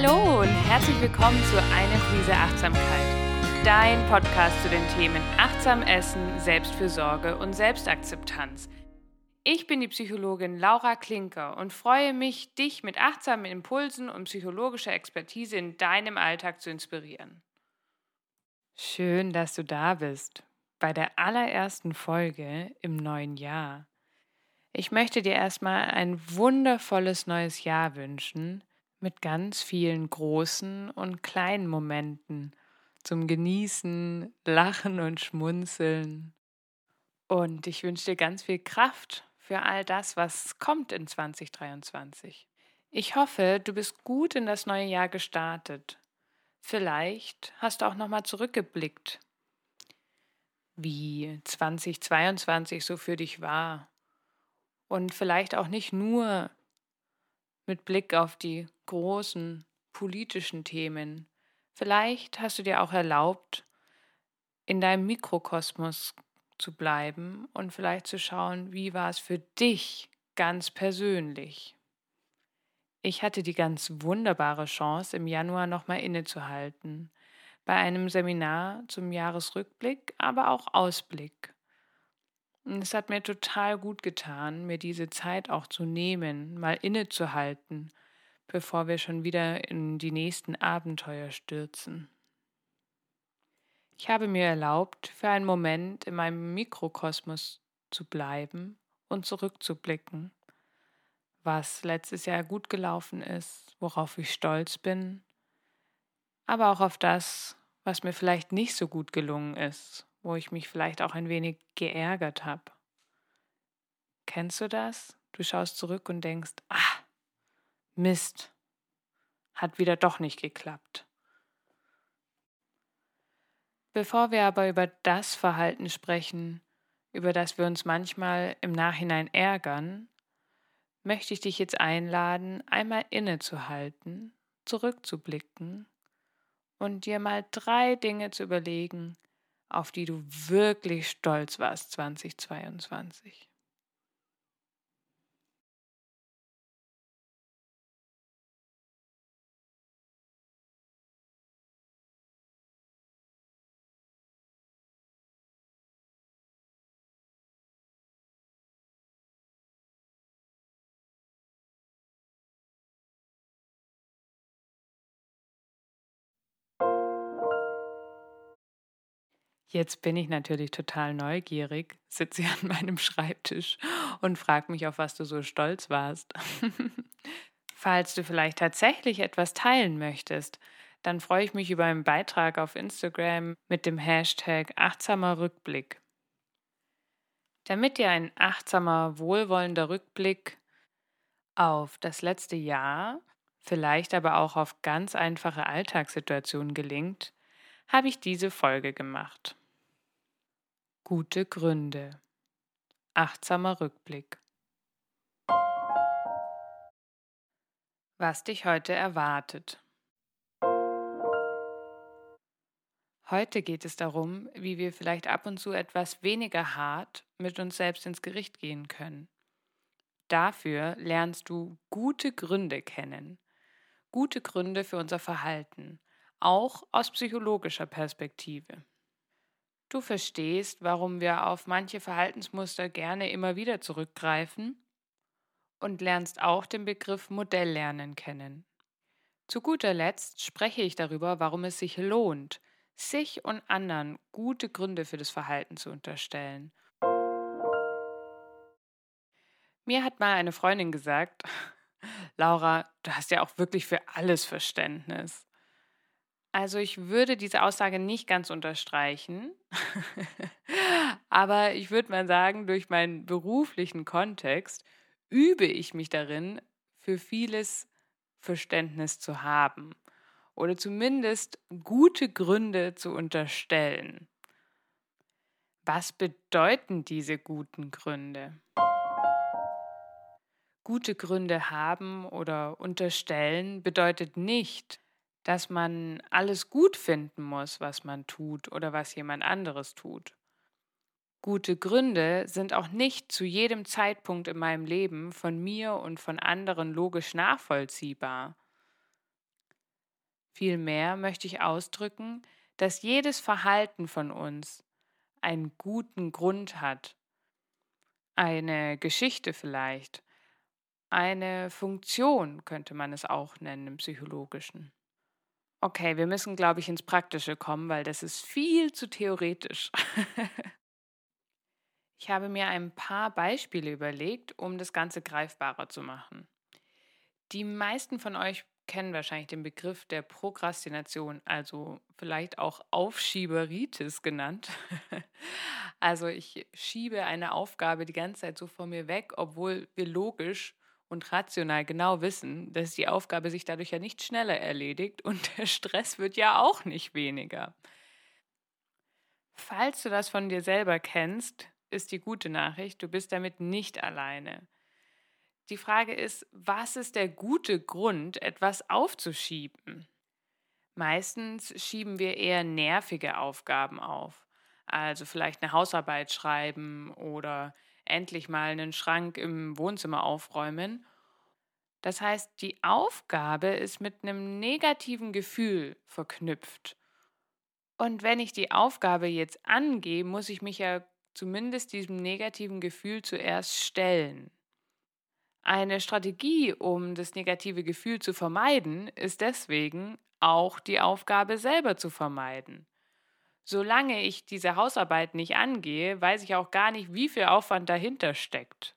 Hallo und herzlich willkommen zu Eine Prise Achtsamkeit, dein Podcast zu den Themen Achtsam Essen, Selbstfürsorge und Selbstakzeptanz. Ich bin die Psychologin Laura Klinker und freue mich, dich mit achtsamen Impulsen und psychologischer Expertise in deinem Alltag zu inspirieren. Schön, dass du da bist bei der allerersten Folge im neuen Jahr. Ich möchte dir erstmal ein wundervolles neues Jahr wünschen mit ganz vielen großen und kleinen Momenten zum Genießen, Lachen und Schmunzeln. Und ich wünsche dir ganz viel Kraft für all das, was kommt in 2023. Ich hoffe, du bist gut in das neue Jahr gestartet. Vielleicht hast du auch noch mal zurückgeblickt, wie 2022 so für dich war und vielleicht auch nicht nur mit Blick auf die großen politischen Themen. Vielleicht hast du dir auch erlaubt, in deinem Mikrokosmos zu bleiben und vielleicht zu schauen, wie war es für dich ganz persönlich. Ich hatte die ganz wunderbare Chance, im Januar nochmal innezuhalten, bei einem Seminar zum Jahresrückblick, aber auch Ausblick. Und es hat mir total gut getan, mir diese Zeit auch zu nehmen, mal innezuhalten, bevor wir schon wieder in die nächsten Abenteuer stürzen. Ich habe mir erlaubt, für einen Moment in meinem Mikrokosmos zu bleiben und zurückzublicken, was letztes Jahr gut gelaufen ist, worauf ich stolz bin, aber auch auf das, was mir vielleicht nicht so gut gelungen ist wo ich mich vielleicht auch ein wenig geärgert habe. Kennst du das? Du schaust zurück und denkst, ah, Mist, hat wieder doch nicht geklappt. Bevor wir aber über das Verhalten sprechen, über das wir uns manchmal im Nachhinein ärgern, möchte ich dich jetzt einladen, einmal innezuhalten, zurückzublicken und dir mal drei Dinge zu überlegen, auf die du wirklich stolz warst 2022? Jetzt bin ich natürlich total neugierig, sitze hier an meinem Schreibtisch und frage mich, auf was du so stolz warst. Falls du vielleicht tatsächlich etwas teilen möchtest, dann freue ich mich über einen Beitrag auf Instagram mit dem Hashtag achtsamer Rückblick. Damit dir ein achtsamer, wohlwollender Rückblick auf das letzte Jahr, vielleicht aber auch auf ganz einfache Alltagssituationen gelingt, habe ich diese Folge gemacht. Gute Gründe. Achtsamer Rückblick. Was dich heute erwartet. Heute geht es darum, wie wir vielleicht ab und zu etwas weniger hart mit uns selbst ins Gericht gehen können. Dafür lernst du gute Gründe kennen. Gute Gründe für unser Verhalten, auch aus psychologischer Perspektive. Du verstehst, warum wir auf manche Verhaltensmuster gerne immer wieder zurückgreifen und lernst auch den Begriff Modelllernen kennen. Zu guter Letzt spreche ich darüber, warum es sich lohnt, sich und anderen gute Gründe für das Verhalten zu unterstellen. Mir hat mal eine Freundin gesagt, Laura, du hast ja auch wirklich für alles Verständnis. Also ich würde diese Aussage nicht ganz unterstreichen, aber ich würde mal sagen, durch meinen beruflichen Kontext übe ich mich darin, für vieles Verständnis zu haben oder zumindest gute Gründe zu unterstellen. Was bedeuten diese guten Gründe? Gute Gründe haben oder unterstellen bedeutet nicht, dass man alles gut finden muss, was man tut oder was jemand anderes tut. Gute Gründe sind auch nicht zu jedem Zeitpunkt in meinem Leben von mir und von anderen logisch nachvollziehbar. Vielmehr möchte ich ausdrücken, dass jedes Verhalten von uns einen guten Grund hat, eine Geschichte vielleicht, eine Funktion könnte man es auch nennen im psychologischen. Okay, wir müssen, glaube ich, ins Praktische kommen, weil das ist viel zu theoretisch. ich habe mir ein paar Beispiele überlegt, um das Ganze greifbarer zu machen. Die meisten von euch kennen wahrscheinlich den Begriff der Prokrastination, also vielleicht auch Aufschieberitis genannt. also ich schiebe eine Aufgabe die ganze Zeit so vor mir weg, obwohl wir logisch und rational genau wissen, dass die Aufgabe sich dadurch ja nicht schneller erledigt und der Stress wird ja auch nicht weniger. Falls du das von dir selber kennst, ist die gute Nachricht, du bist damit nicht alleine. Die Frage ist, was ist der gute Grund, etwas aufzuschieben? Meistens schieben wir eher nervige Aufgaben auf. Also vielleicht eine Hausarbeit schreiben oder endlich mal einen Schrank im Wohnzimmer aufräumen. Das heißt, die Aufgabe ist mit einem negativen Gefühl verknüpft. Und wenn ich die Aufgabe jetzt angehe, muss ich mich ja zumindest diesem negativen Gefühl zuerst stellen. Eine Strategie, um das negative Gefühl zu vermeiden, ist deswegen auch die Aufgabe selber zu vermeiden. Solange ich diese Hausarbeit nicht angehe, weiß ich auch gar nicht, wie viel Aufwand dahinter steckt.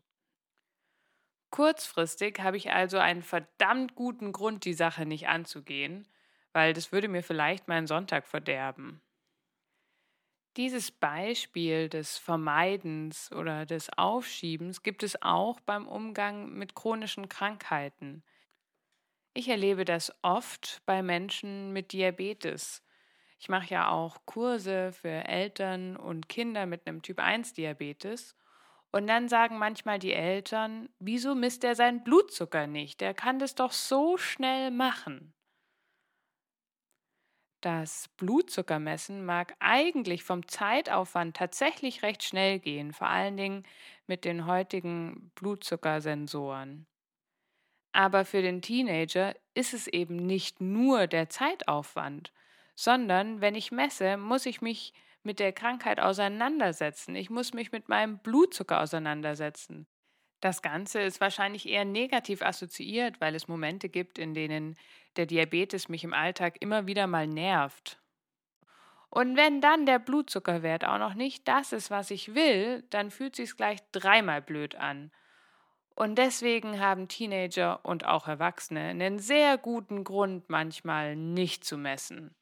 Kurzfristig habe ich also einen verdammt guten Grund, die Sache nicht anzugehen, weil das würde mir vielleicht meinen Sonntag verderben. Dieses Beispiel des Vermeidens oder des Aufschiebens gibt es auch beim Umgang mit chronischen Krankheiten. Ich erlebe das oft bei Menschen mit Diabetes. Ich mache ja auch Kurse für Eltern und Kinder mit einem Typ 1 Diabetes. Und dann sagen manchmal die Eltern, wieso misst er seinen Blutzucker nicht? Der kann das doch so schnell machen. Das Blutzuckermessen mag eigentlich vom Zeitaufwand tatsächlich recht schnell gehen, vor allen Dingen mit den heutigen Blutzuckersensoren. Aber für den Teenager ist es eben nicht nur der Zeitaufwand, sondern wenn ich messe, muss ich mich mit der Krankheit auseinandersetzen. Ich muss mich mit meinem Blutzucker auseinandersetzen. Das Ganze ist wahrscheinlich eher negativ assoziiert, weil es Momente gibt, in denen der Diabetes mich im Alltag immer wieder mal nervt. Und wenn dann der Blutzuckerwert auch noch nicht das ist, was ich will, dann fühlt sich's gleich dreimal blöd an. Und deswegen haben Teenager und auch Erwachsene einen sehr guten Grund, manchmal nicht zu messen.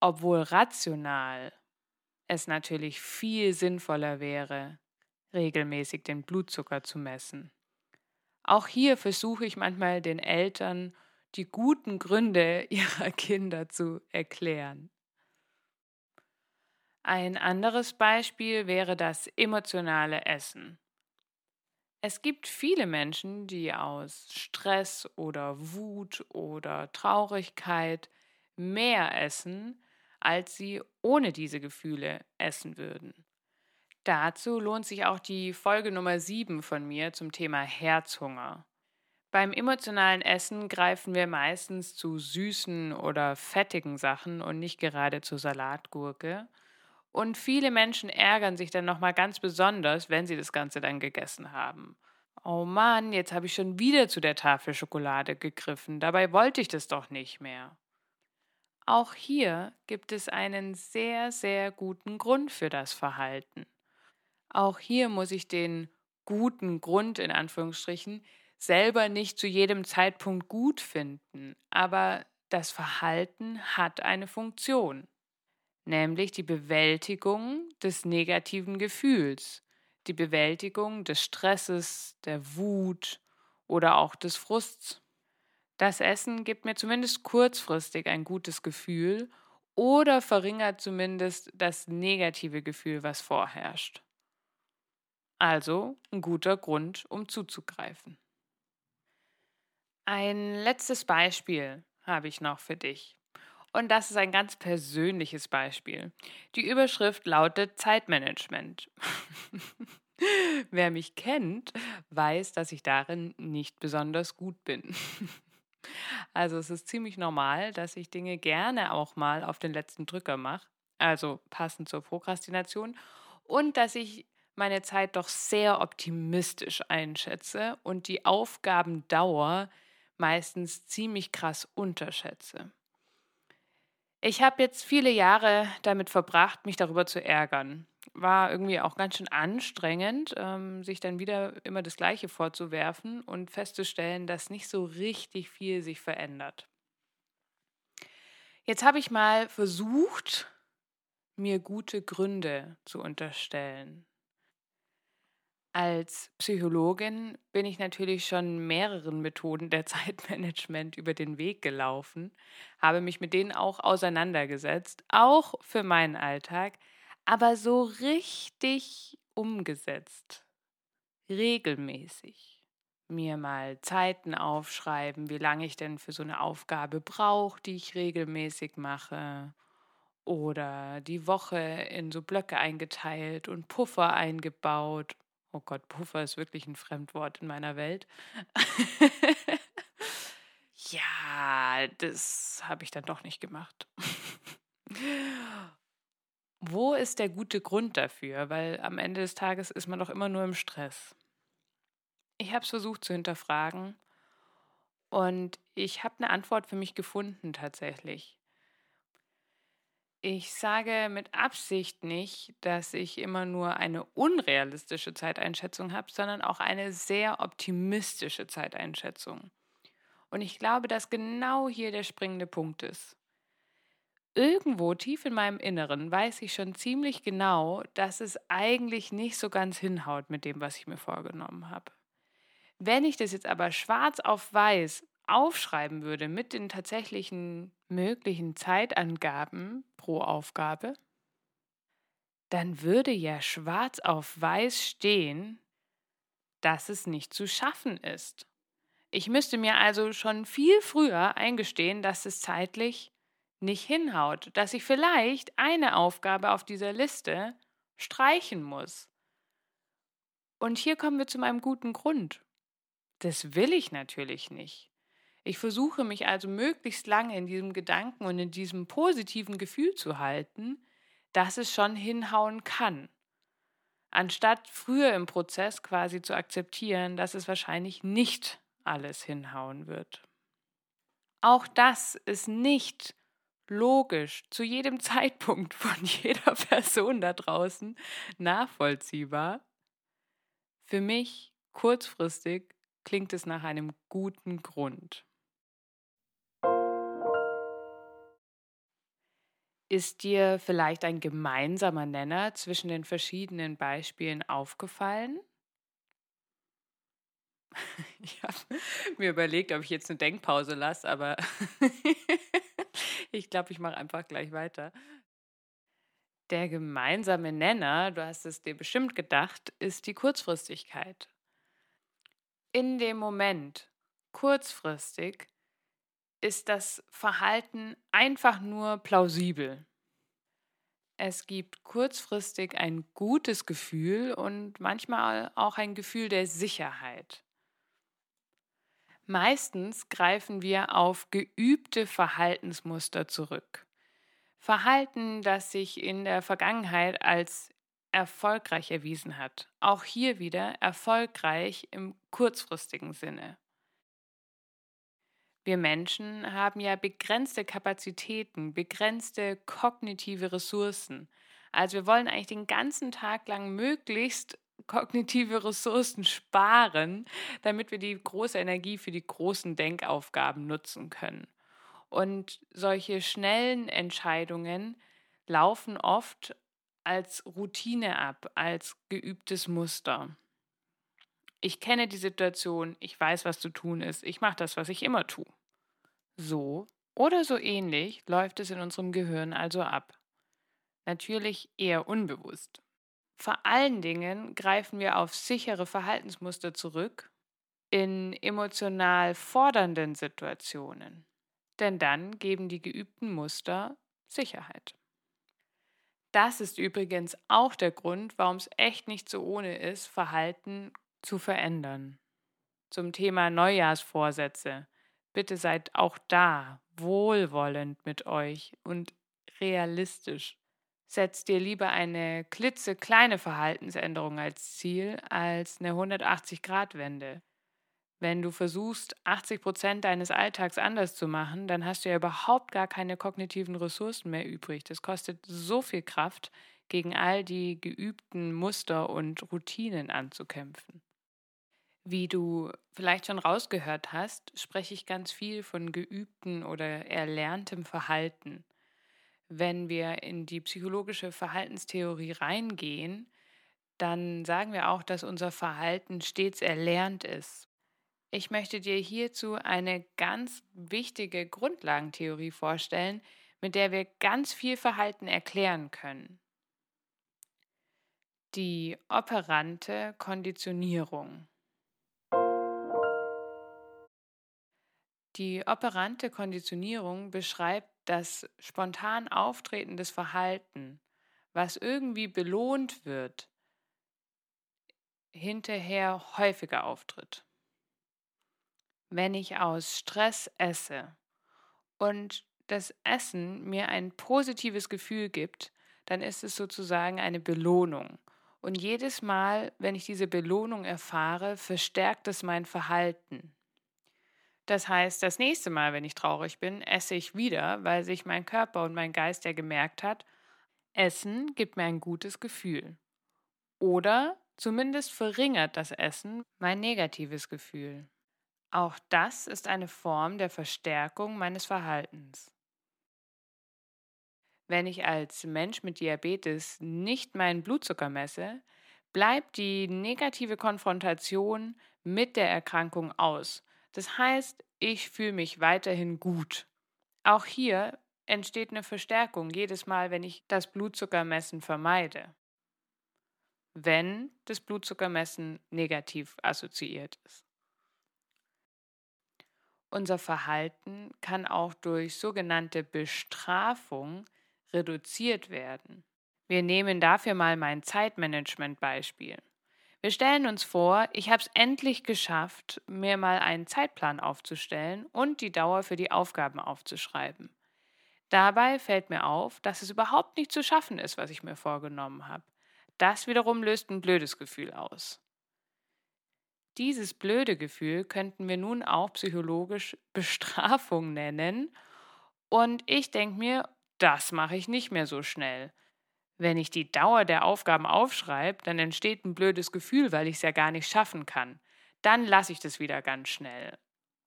Obwohl rational es natürlich viel sinnvoller wäre, regelmäßig den Blutzucker zu messen. Auch hier versuche ich manchmal den Eltern die guten Gründe ihrer Kinder zu erklären. Ein anderes Beispiel wäre das emotionale Essen. Es gibt viele Menschen, die aus Stress oder Wut oder Traurigkeit mehr essen, als sie ohne diese Gefühle essen würden. Dazu lohnt sich auch die Folge Nummer 7 von mir zum Thema Herzhunger. Beim emotionalen Essen greifen wir meistens zu süßen oder fettigen Sachen und nicht gerade zur Salatgurke. Und viele Menschen ärgern sich dann nochmal ganz besonders, wenn sie das Ganze dann gegessen haben. Oh Mann, jetzt habe ich schon wieder zu der Tafel Schokolade gegriffen, dabei wollte ich das doch nicht mehr. Auch hier gibt es einen sehr, sehr guten Grund für das Verhalten. Auch hier muss ich den guten Grund in Anführungsstrichen selber nicht zu jedem Zeitpunkt gut finden, aber das Verhalten hat eine Funktion, nämlich die Bewältigung des negativen Gefühls, die Bewältigung des Stresses, der Wut oder auch des Frusts. Das Essen gibt mir zumindest kurzfristig ein gutes Gefühl oder verringert zumindest das negative Gefühl, was vorherrscht. Also ein guter Grund, um zuzugreifen. Ein letztes Beispiel habe ich noch für dich. Und das ist ein ganz persönliches Beispiel. Die Überschrift lautet Zeitmanagement. Wer mich kennt, weiß, dass ich darin nicht besonders gut bin. Also es ist ziemlich normal, dass ich Dinge gerne auch mal auf den letzten Drücker mache, also passend zur Prokrastination, und dass ich meine Zeit doch sehr optimistisch einschätze und die Aufgabendauer meistens ziemlich krass unterschätze. Ich habe jetzt viele Jahre damit verbracht, mich darüber zu ärgern. War irgendwie auch ganz schön anstrengend, ähm, sich dann wieder immer das Gleiche vorzuwerfen und festzustellen, dass nicht so richtig viel sich verändert. Jetzt habe ich mal versucht, mir gute Gründe zu unterstellen. Als Psychologin bin ich natürlich schon mehreren Methoden der Zeitmanagement über den Weg gelaufen, habe mich mit denen auch auseinandergesetzt, auch für meinen Alltag, aber so richtig umgesetzt, regelmäßig. Mir mal Zeiten aufschreiben, wie lange ich denn für so eine Aufgabe brauche, die ich regelmäßig mache. Oder die Woche in so Blöcke eingeteilt und Puffer eingebaut Oh Gott, Puffer ist wirklich ein Fremdwort in meiner Welt. ja, das habe ich dann doch nicht gemacht. Wo ist der gute Grund dafür? Weil am Ende des Tages ist man doch immer nur im Stress. Ich habe es versucht zu hinterfragen und ich habe eine Antwort für mich gefunden tatsächlich. Ich sage mit Absicht nicht, dass ich immer nur eine unrealistische Zeiteinschätzung habe, sondern auch eine sehr optimistische Zeiteinschätzung. Und ich glaube, dass genau hier der springende Punkt ist. Irgendwo tief in meinem Inneren weiß ich schon ziemlich genau, dass es eigentlich nicht so ganz hinhaut mit dem, was ich mir vorgenommen habe. Wenn ich das jetzt aber schwarz auf weiß aufschreiben würde mit den tatsächlichen möglichen Zeitangaben pro Aufgabe, dann würde ja schwarz auf weiß stehen, dass es nicht zu schaffen ist. Ich müsste mir also schon viel früher eingestehen, dass es zeitlich nicht hinhaut, dass ich vielleicht eine Aufgabe auf dieser Liste streichen muss. Und hier kommen wir zu meinem guten Grund. Das will ich natürlich nicht. Ich versuche mich also möglichst lange in diesem Gedanken und in diesem positiven Gefühl zu halten, dass es schon hinhauen kann. Anstatt früher im Prozess quasi zu akzeptieren, dass es wahrscheinlich nicht alles hinhauen wird. Auch das ist nicht logisch zu jedem Zeitpunkt von jeder Person da draußen nachvollziehbar. Für mich kurzfristig klingt es nach einem guten Grund. Ist dir vielleicht ein gemeinsamer Nenner zwischen den verschiedenen Beispielen aufgefallen? Ich habe mir überlegt, ob ich jetzt eine Denkpause lasse, aber ich glaube, ich mache einfach gleich weiter. Der gemeinsame Nenner, du hast es dir bestimmt gedacht, ist die Kurzfristigkeit. In dem Moment, kurzfristig, ist das Verhalten einfach nur plausibel. Es gibt kurzfristig ein gutes Gefühl und manchmal auch ein Gefühl der Sicherheit. Meistens greifen wir auf geübte Verhaltensmuster zurück. Verhalten, das sich in der Vergangenheit als erfolgreich erwiesen hat. Auch hier wieder erfolgreich im kurzfristigen Sinne. Wir Menschen haben ja begrenzte Kapazitäten, begrenzte kognitive Ressourcen. Also wir wollen eigentlich den ganzen Tag lang möglichst kognitive Ressourcen sparen, damit wir die große Energie für die großen Denkaufgaben nutzen können. Und solche schnellen Entscheidungen laufen oft als Routine ab, als geübtes Muster. Ich kenne die Situation, ich weiß, was zu tun ist, ich mache das, was ich immer tue. So oder so ähnlich läuft es in unserem Gehirn also ab. Natürlich eher unbewusst. Vor allen Dingen greifen wir auf sichere Verhaltensmuster zurück in emotional fordernden Situationen. Denn dann geben die geübten Muster Sicherheit. Das ist übrigens auch der Grund, warum es echt nicht so ohne ist, Verhalten zu verändern. Zum Thema Neujahrsvorsätze bitte seid auch da wohlwollend mit euch und realistisch. Setzt dir lieber eine klitzekleine Verhaltensänderung als Ziel als eine 180-Grad-Wende. Wenn du versuchst, 80 Prozent deines Alltags anders zu machen, dann hast du ja überhaupt gar keine kognitiven Ressourcen mehr übrig. Das kostet so viel Kraft, gegen all die geübten Muster und Routinen anzukämpfen. Wie du vielleicht schon rausgehört hast, spreche ich ganz viel von geübten oder erlerntem Verhalten. Wenn wir in die psychologische Verhaltenstheorie reingehen, dann sagen wir auch, dass unser Verhalten stets erlernt ist. Ich möchte dir hierzu eine ganz wichtige Grundlagentheorie vorstellen, mit der wir ganz viel Verhalten erklären können. Die operante Konditionierung. Die operante Konditionierung beschreibt das spontan auftretendes Verhalten, was irgendwie belohnt wird, hinterher häufiger auftritt. Wenn ich aus Stress esse und das Essen mir ein positives Gefühl gibt, dann ist es sozusagen eine Belohnung. Und jedes Mal, wenn ich diese Belohnung erfahre, verstärkt es mein Verhalten. Das heißt, das nächste Mal, wenn ich traurig bin, esse ich wieder, weil sich mein Körper und mein Geist ja gemerkt hat, Essen gibt mir ein gutes Gefühl. Oder zumindest verringert das Essen mein negatives Gefühl. Auch das ist eine Form der Verstärkung meines Verhaltens. Wenn ich als Mensch mit Diabetes nicht meinen Blutzucker messe, bleibt die negative Konfrontation mit der Erkrankung aus das heißt, ich fühle mich weiterhin gut. Auch hier entsteht eine Verstärkung jedes Mal, wenn ich das Blutzuckermessen vermeide. Wenn das Blutzuckermessen negativ assoziiert ist. Unser Verhalten kann auch durch sogenannte Bestrafung reduziert werden. Wir nehmen dafür mal mein Zeitmanagement-Beispiel. Wir stellen uns vor, ich habe es endlich geschafft, mir mal einen Zeitplan aufzustellen und die Dauer für die Aufgaben aufzuschreiben. Dabei fällt mir auf, dass es überhaupt nicht zu schaffen ist, was ich mir vorgenommen habe. Das wiederum löst ein blödes Gefühl aus. Dieses blöde Gefühl könnten wir nun auch psychologisch Bestrafung nennen. Und ich denke mir, das mache ich nicht mehr so schnell. Wenn ich die Dauer der Aufgaben aufschreibe, dann entsteht ein blödes Gefühl, weil ich es ja gar nicht schaffen kann. Dann lasse ich das wieder ganz schnell.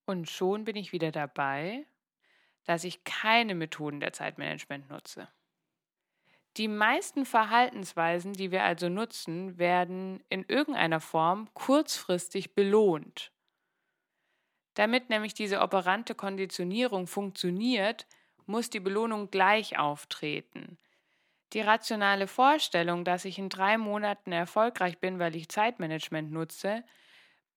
Und schon bin ich wieder dabei, dass ich keine Methoden der Zeitmanagement nutze. Die meisten Verhaltensweisen, die wir also nutzen, werden in irgendeiner Form kurzfristig belohnt. Damit nämlich diese operante Konditionierung funktioniert, muss die Belohnung gleich auftreten. Die rationale Vorstellung, dass ich in drei Monaten erfolgreich bin, weil ich Zeitmanagement nutze,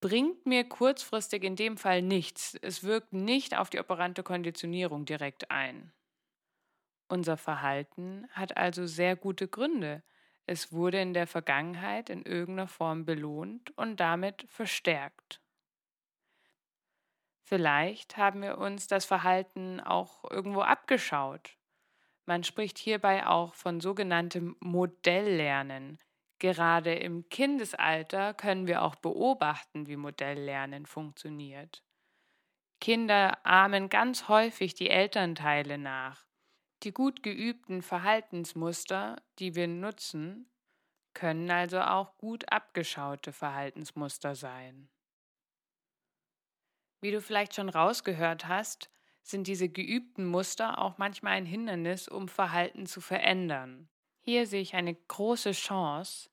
bringt mir kurzfristig in dem Fall nichts. Es wirkt nicht auf die operante Konditionierung direkt ein. Unser Verhalten hat also sehr gute Gründe. Es wurde in der Vergangenheit in irgendeiner Form belohnt und damit verstärkt. Vielleicht haben wir uns das Verhalten auch irgendwo abgeschaut man spricht hierbei auch von sogenanntem Modelllernen. Gerade im Kindesalter können wir auch beobachten, wie Modelllernen funktioniert. Kinder ahmen ganz häufig die Elternteile nach. Die gut geübten Verhaltensmuster, die wir nutzen, können also auch gut abgeschaute Verhaltensmuster sein. Wie du vielleicht schon rausgehört hast, sind diese geübten Muster auch manchmal ein Hindernis, um Verhalten zu verändern. Hier sehe ich eine große Chance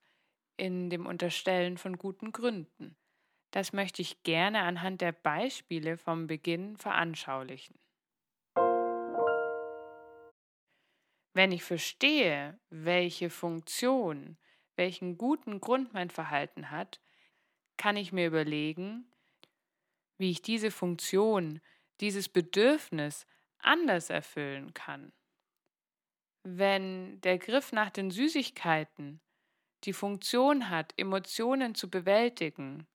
in dem Unterstellen von guten Gründen. Das möchte ich gerne anhand der Beispiele vom Beginn veranschaulichen. Wenn ich verstehe, welche Funktion, welchen guten Grund mein Verhalten hat, kann ich mir überlegen, wie ich diese Funktion dieses Bedürfnis anders erfüllen kann. Wenn der Griff nach den Süßigkeiten die Funktion hat, Emotionen zu bewältigen,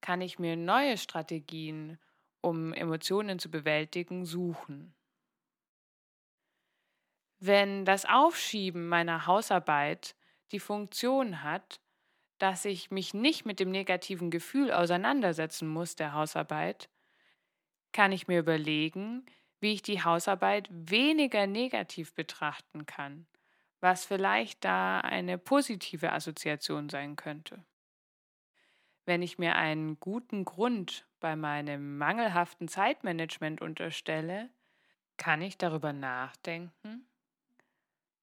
kann ich mir neue Strategien um Emotionen zu bewältigen, suchen. Wenn das Aufschieben meiner Hausarbeit die Funktion hat, dass ich mich nicht mit dem negativen Gefühl auseinandersetzen muss der Hausarbeit, kann ich mir überlegen, wie ich die Hausarbeit weniger negativ betrachten kann, was vielleicht da eine positive Assoziation sein könnte. Wenn ich mir einen guten Grund bei meinem mangelhaften Zeitmanagement unterstelle, kann ich darüber nachdenken,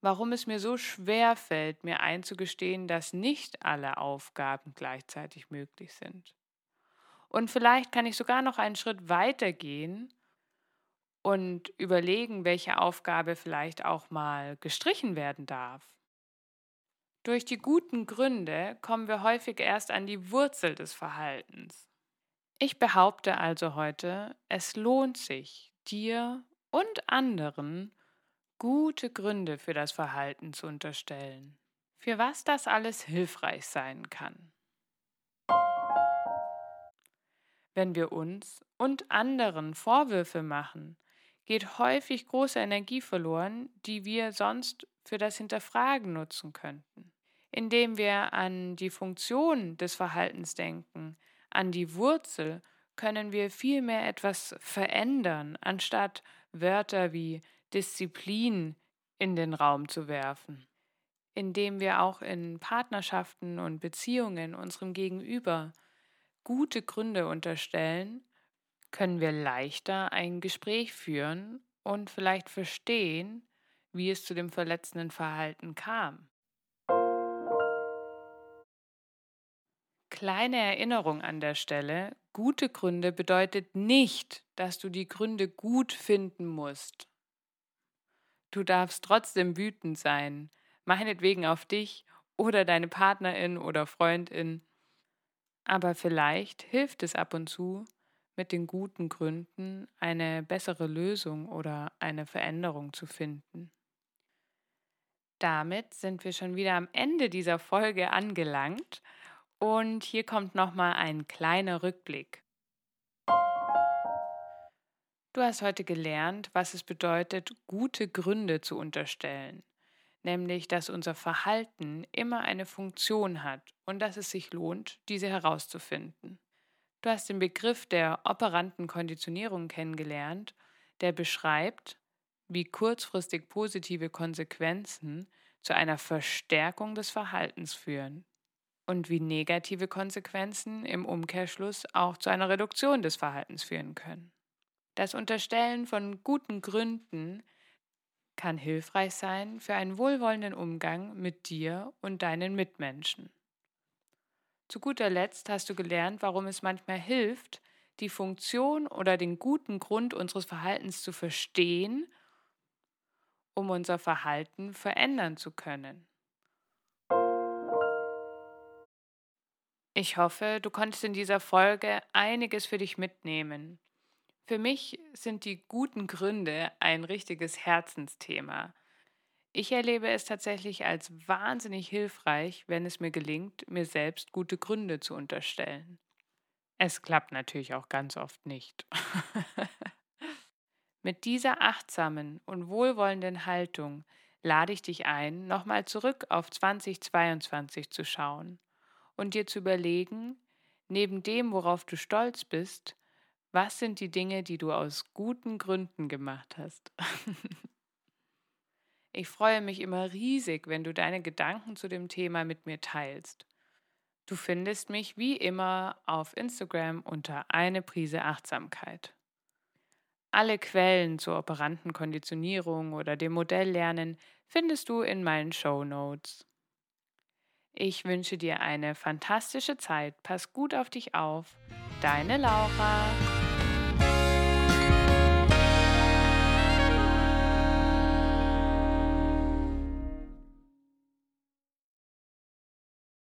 warum es mir so schwer fällt, mir einzugestehen, dass nicht alle Aufgaben gleichzeitig möglich sind. Und vielleicht kann ich sogar noch einen Schritt weiter gehen und überlegen, welche Aufgabe vielleicht auch mal gestrichen werden darf. Durch die guten Gründe kommen wir häufig erst an die Wurzel des Verhaltens. Ich behaupte also heute, es lohnt sich, dir und anderen gute Gründe für das Verhalten zu unterstellen, für was das alles hilfreich sein kann. Wenn wir uns und anderen Vorwürfe machen, geht häufig große Energie verloren, die wir sonst für das Hinterfragen nutzen könnten. Indem wir an die Funktion des Verhaltens denken, an die Wurzel, können wir vielmehr etwas verändern, anstatt Wörter wie Disziplin in den Raum zu werfen. Indem wir auch in Partnerschaften und Beziehungen unserem Gegenüber gute Gründe unterstellen, können wir leichter ein Gespräch führen und vielleicht verstehen, wie es zu dem verletzenden Verhalten kam. Kleine Erinnerung an der Stelle, gute Gründe bedeutet nicht, dass du die Gründe gut finden musst. Du darfst trotzdem wütend sein, meinetwegen auf dich oder deine Partnerin oder Freundin. Aber vielleicht hilft es ab und zu, mit den guten Gründen eine bessere Lösung oder eine Veränderung zu finden. Damit sind wir schon wieder am Ende dieser Folge angelangt und hier kommt nochmal ein kleiner Rückblick. Du hast heute gelernt, was es bedeutet, gute Gründe zu unterstellen, nämlich dass unser Verhalten immer eine Funktion hat und dass es sich lohnt, diese herauszufinden. Du hast den Begriff der operanten Konditionierung kennengelernt, der beschreibt, wie kurzfristig positive Konsequenzen zu einer Verstärkung des Verhaltens führen und wie negative Konsequenzen im Umkehrschluss auch zu einer Reduktion des Verhaltens führen können. Das Unterstellen von guten Gründen kann hilfreich sein für einen wohlwollenden Umgang mit dir und deinen Mitmenschen. Zu guter Letzt hast du gelernt, warum es manchmal hilft, die Funktion oder den guten Grund unseres Verhaltens zu verstehen, um unser Verhalten verändern zu können. Ich hoffe, du konntest in dieser Folge einiges für dich mitnehmen. Für mich sind die guten Gründe ein richtiges Herzensthema. Ich erlebe es tatsächlich als wahnsinnig hilfreich, wenn es mir gelingt, mir selbst gute Gründe zu unterstellen. Es klappt natürlich auch ganz oft nicht. Mit dieser achtsamen und wohlwollenden Haltung lade ich dich ein, nochmal zurück auf 2022 zu schauen und dir zu überlegen, neben dem, worauf du stolz bist, was sind die Dinge, die du aus guten Gründen gemacht hast. Ich freue mich immer riesig, wenn du deine Gedanken zu dem Thema mit mir teilst. Du findest mich wie immer auf Instagram unter eine Prise Achtsamkeit. Alle Quellen zur operanten Konditionierung oder dem Modelllernen findest du in meinen Show Notes. Ich wünsche dir eine fantastische Zeit. Pass gut auf dich auf. Deine Laura.